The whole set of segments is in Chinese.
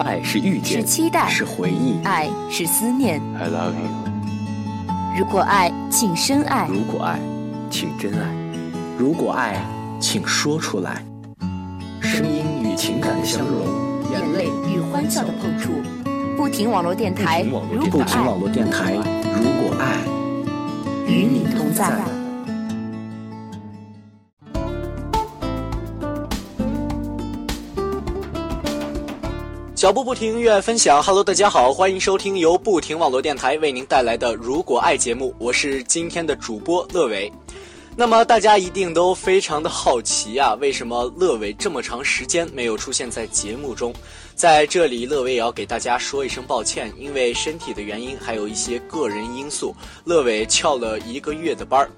爱是遇见，是期待，是回忆，爱是思念。I love you。如果爱，请深爱；如果爱，请真爱；如果爱，请说出来。声音与情感的相融，眼泪与欢笑的碰触。不停网络电台，如果不停网络电台，如果爱，与你同在。脚步不停，音乐分享。Hello，大家好，欢迎收听由不停网络电台为您带来的《如果爱》节目，我是今天的主播乐伟。那么大家一定都非常的好奇啊，为什么乐伟这么长时间没有出现在节目中？在这里，乐伟也要给大家说一声抱歉，因为身体的原因，还有一些个人因素，乐伟翘了一个月的班儿。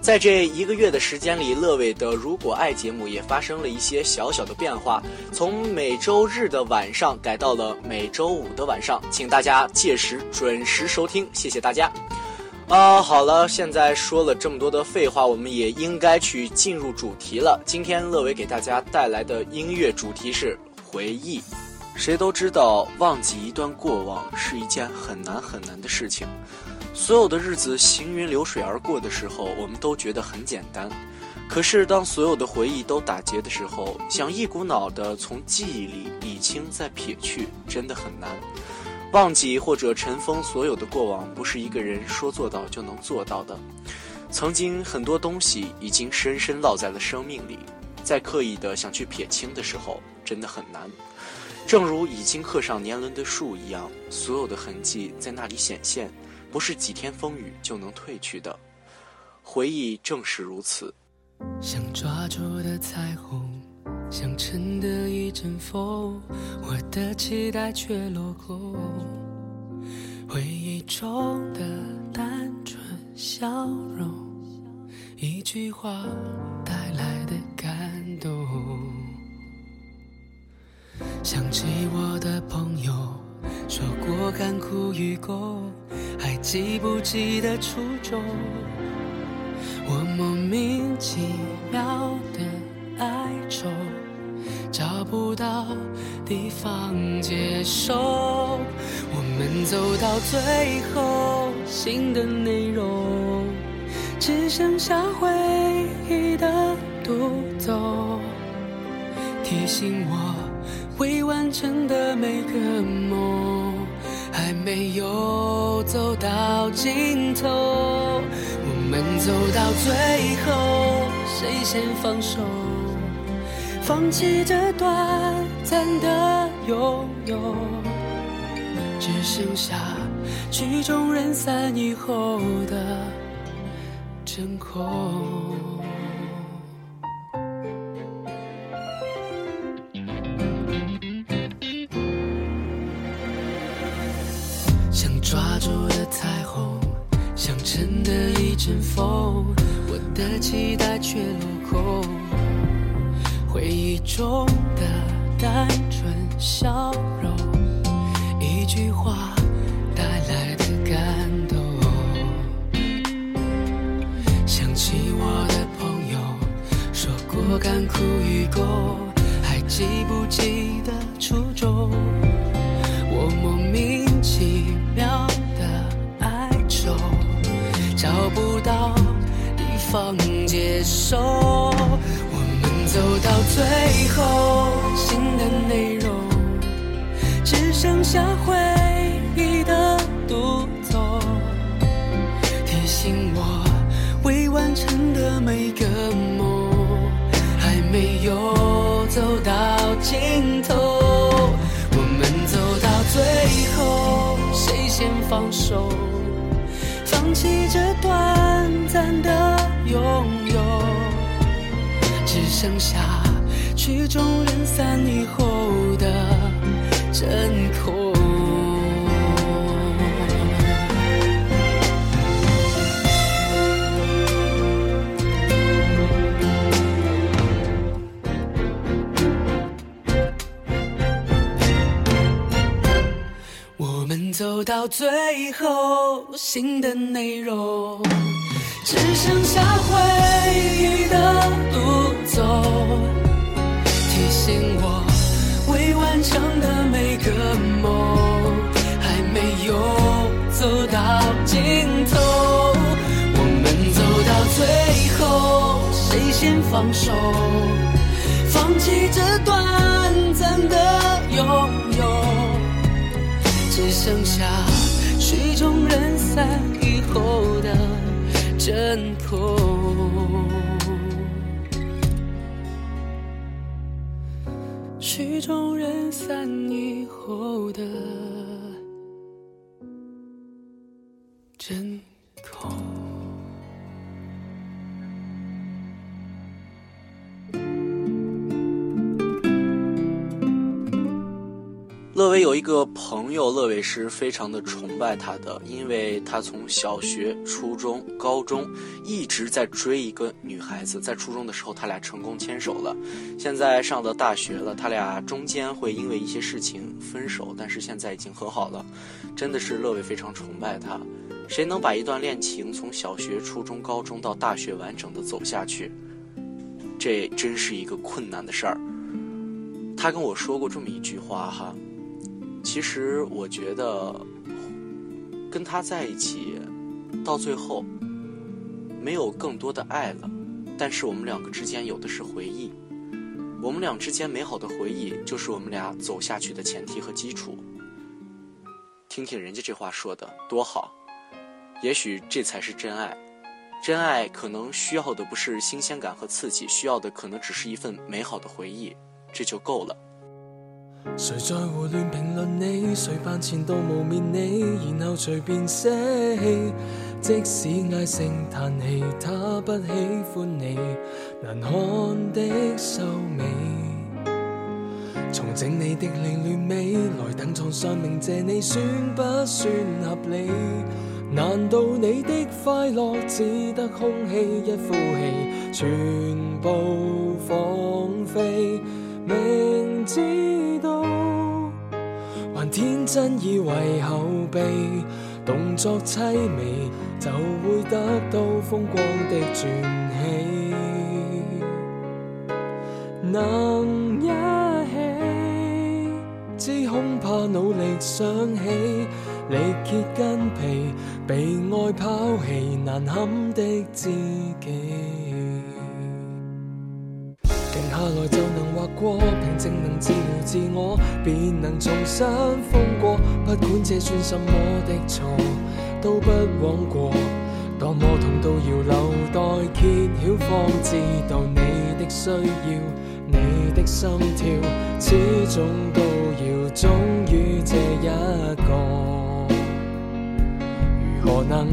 在这一个月的时间里，乐伟的《如果爱》节目也发生了一些小小的变化，从每周日的晚上改到了每周五的晚上，请大家届时准时收听，谢谢大家。啊，好了，现在说了这么多的废话，我们也应该去进入主题了。今天乐伟给大家带来的音乐主题是回忆。谁都知道，忘记一段过往是一件很难很难的事情。所有的日子行云流水而过的时候，我们都觉得很简单。可是，当所有的回忆都打结的时候，想一股脑的从记忆里理清再撇去，真的很难。忘记或者尘封所有的过往，不是一个人说做到就能做到的。曾经很多东西已经深深烙在了生命里，在刻意的想去撇清的时候，真的很难。正如已经刻上年轮的树一样，所有的痕迹在那里显现，不是几天风雨就能褪去的。回忆正是如此。想抓住的彩虹，想乘的一阵风，我的期待却落空。回忆中的单纯笑容，一句话带来的感动。想起我的朋友说过甘苦与共，还记不记得初衷？不到地方接受。我们走到最后，新的内容只剩下回忆的独奏，提醒我。未完成的每个梦，还没有走到尽头。我们走到最后，谁先放手？放弃这短暂的拥有，只剩下曲终人散以后的真空。想抓住的彩虹，想乘的一阵风，我的期待却落空。中的单纯笑容，一句话带来的感动。想起我的朋友说过甘苦与共，还记不记得初衷？我莫名其妙的哀愁，找不到地方接受。最后，新的内容只剩下回忆的独奏，提醒我未完成的每个梦，还没有走到尽头。我们走到最后，谁先放手？放弃这短暂的拥有，只剩下曲终人散以后的真空。我们走到最后，新的内容只剩下回忆的独奏，提醒我未完成的每个梦还没有走到尽头。我们走到最后，谁先放手？放弃这短暂的拥有，只剩下曲终人散以后的真空。曲终人散以后的真。乐伟有一个朋友，乐伟是非常的崇拜他的，因为他从小学、初中、高中一直在追一个女孩子。在初中的时候，他俩成功牵手了。现在上了大学了，他俩中间会因为一些事情分手，但是现在已经和好了。真的是乐伟非常崇拜他。谁能把一段恋情从小学、初中、高中到大学完整的走下去？这真是一个困难的事儿。他跟我说过这么一句话哈。其实我觉得，跟他在一起，到最后，没有更多的爱了，但是我们两个之间有的是回忆，我们俩之间美好的回忆，就是我们俩走下去的前提和基础。听听人家这话说的多好，也许这才是真爱。真爱可能需要的不是新鲜感和刺激，需要的可能只是一份美好的回忆，这就够了。谁在胡乱评论你？谁扮前度污蔑你？然后随便捨棄。即使唉声叹气，他不喜欢你难看的秀美。重整你的凌乱美，来等床上鸣谢你，算不算合理？难道你的快乐只得空气一呼气，全部放飞？明知天真以为后备动作凄美，就会得到风光的传奇。能一起，只恐怕努力想起，力竭筋疲，被爱抛弃，难堪的知己。停下来就划过，平静能治疗自我，便能重新风过。不管这算什么的错，都不枉过。多么痛都要留待揭晓，方知道你的需要，你的心跳，始终都要忠于这一个。如何能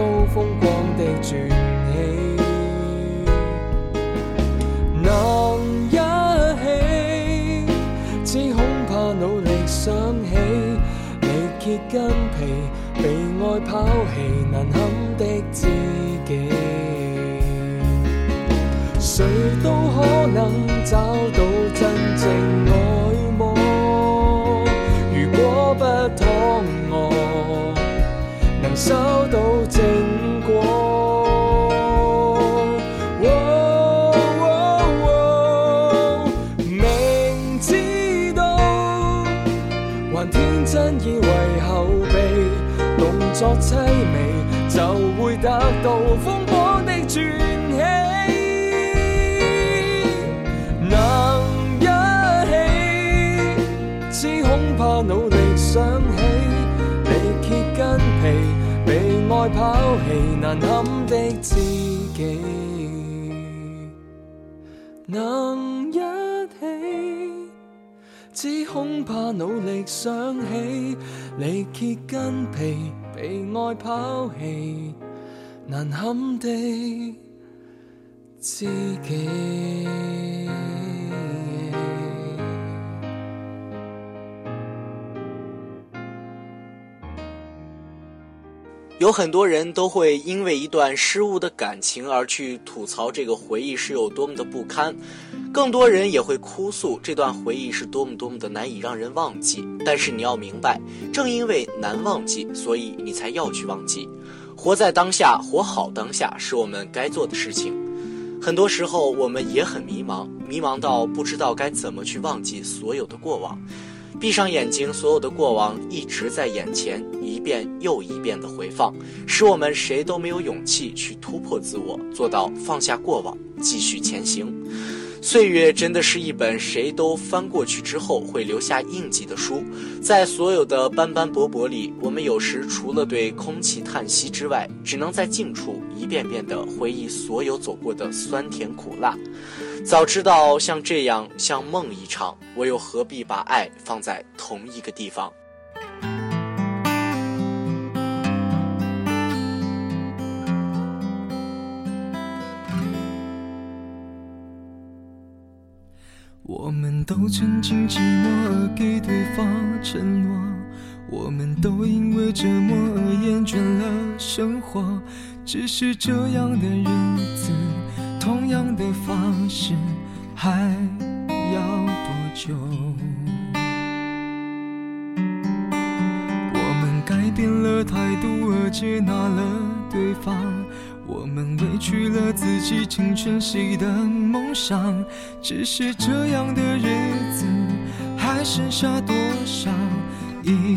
得到风知道，还天真以为后备动作凄美，就会得到风光的传奇。能一起，只恐怕努力想起，力竭筋疲，被爱抛弃，难堪的知己。能，只恐怕努力想起，你揭筋皮，被爱抛弃，难堪的知己。有很多人都会因为一段失误的感情而去吐槽这个回忆是有多么的不堪，更多人也会哭诉这段回忆是多么多么的难以让人忘记。但是你要明白，正因为难忘记，所以你才要去忘记。活在当下，活好当下，是我们该做的事情。很多时候，我们也很迷茫，迷茫到不知道该怎么去忘记所有的过往。闭上眼睛，所有的过往一直在眼前，一遍又一遍的回放，使我们谁都没有勇气去突破自我，做到放下过往，继续前行。岁月真的是一本谁都翻过去之后会留下印记的书，在所有的斑斑驳驳里，我们有时除了对空气叹息之外，只能在近处一遍遍地回忆所有走过的酸甜苦辣。早知道像这样像梦一场，我又何必把爱放在同一个地方？我们都曾经寂寞而给对方承诺，我们都因为折磨而厌倦了生活。只是这样的日子，同样的方式，还要多久？我们改变了态度而接纳了对方。我们委屈了自己，成全谁的梦想？只是这样的日子，还剩下多少已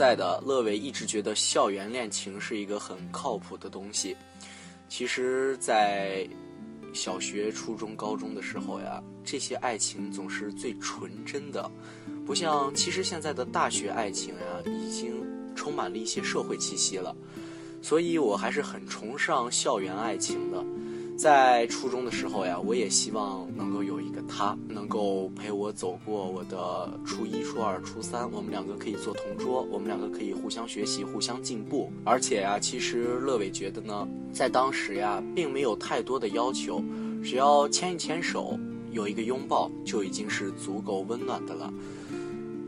在的，乐伟一直觉得校园恋情是一个很靠谱的东西。其实，在小学、初中、高中的时候呀，这些爱情总是最纯真的，不像其实现在的大学爱情呀，已经充满了一些社会气息了。所以我还是很崇尚校园爱情的。在初中的时候呀，我也希望能够有一个他，能够陪我走过我的初一、初二、初三，我们两个可以做同桌，我们两个可以互相学习、互相进步。而且呀，其实乐伟觉得呢，在当时呀，并没有太多的要求。只要牵一牵手，有一个拥抱，就已经是足够温暖的了。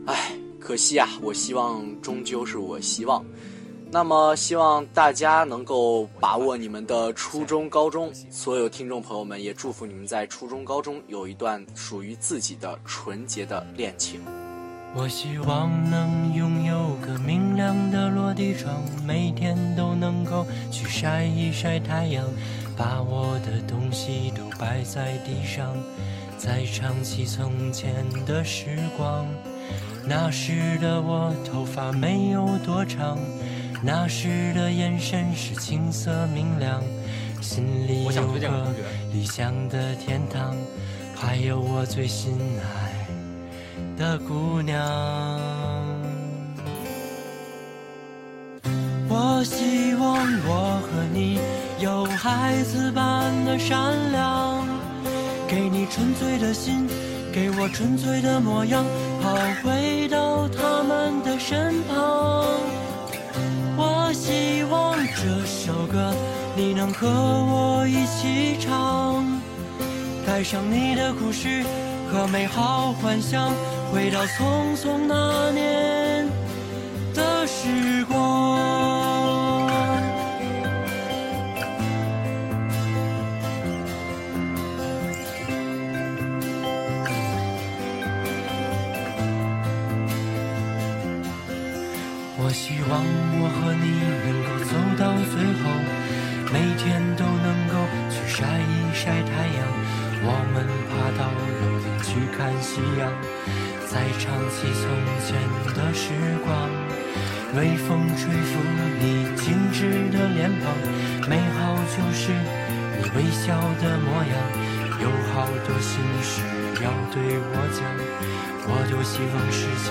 唉，可惜啊，我希望终究是我希望。那么，希望大家能够把握你们的初中、高中。所有听众朋友们，也祝福你们在初中、高中有一段属于自己的纯洁的恋情。我希望能拥有个明亮的落地窗，每天都能够去晒一晒太阳，把我的东西都摆在地上，再唱起从前的时光。那时的我头发没有多长。那时的眼神是青涩明亮，心里有个理想的天堂，还有我最心爱的姑娘。我希望我和你有孩子般的善良，给你纯粹的心，给我纯粹的模样，好回到他们的身旁。这首歌你能和我一起唱，带上你的故事和美好幻想，回到匆匆那年再唱起从前的时光。微风吹拂你精致的脸庞，美好就是你微笑的模样。有好多心事要对我讲，我多希望时间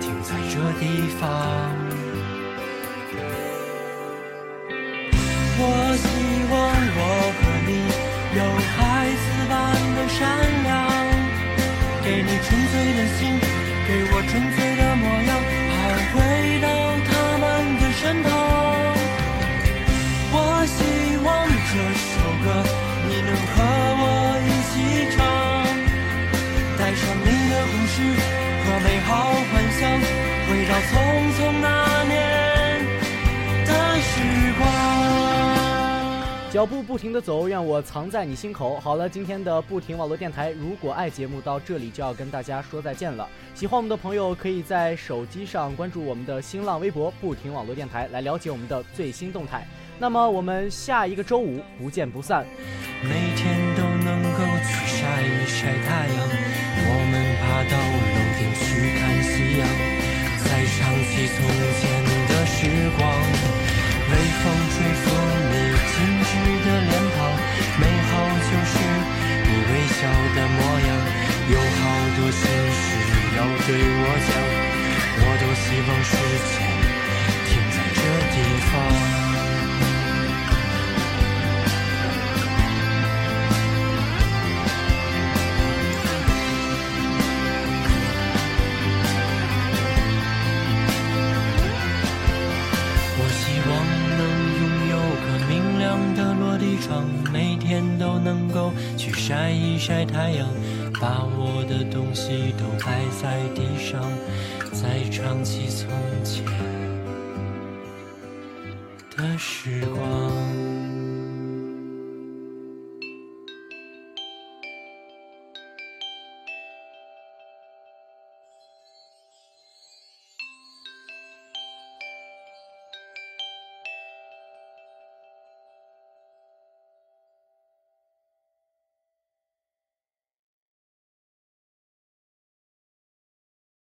停。在这地方，我希望我和你有孩子般的善良，给你纯粹的心，给我纯粹的模样，还回到他们的身旁。我希望这首歌你能和我一起唱，带上你的故事。和美好幻想，回到匆匆那年的时光。脚步不停的走，愿我藏在你心口。好了，今天的不停网络电台，如果爱节目到这里就要跟大家说再见了。喜欢我们的朋友，可以在手机上关注我们的新浪微博“不停网络电台”，来了解我们的最新动态。那么我们下一个周五不见不散。每天都能够去晒一晒太阳，我们爬到楼顶去看夕阳，再唱起从前对我讲，我多希望时间停在这地方。我希望能拥有个明亮的落地窗每天都能够去晒一晒太阳，把我的东西都摆在地上，再唱起从前的时光。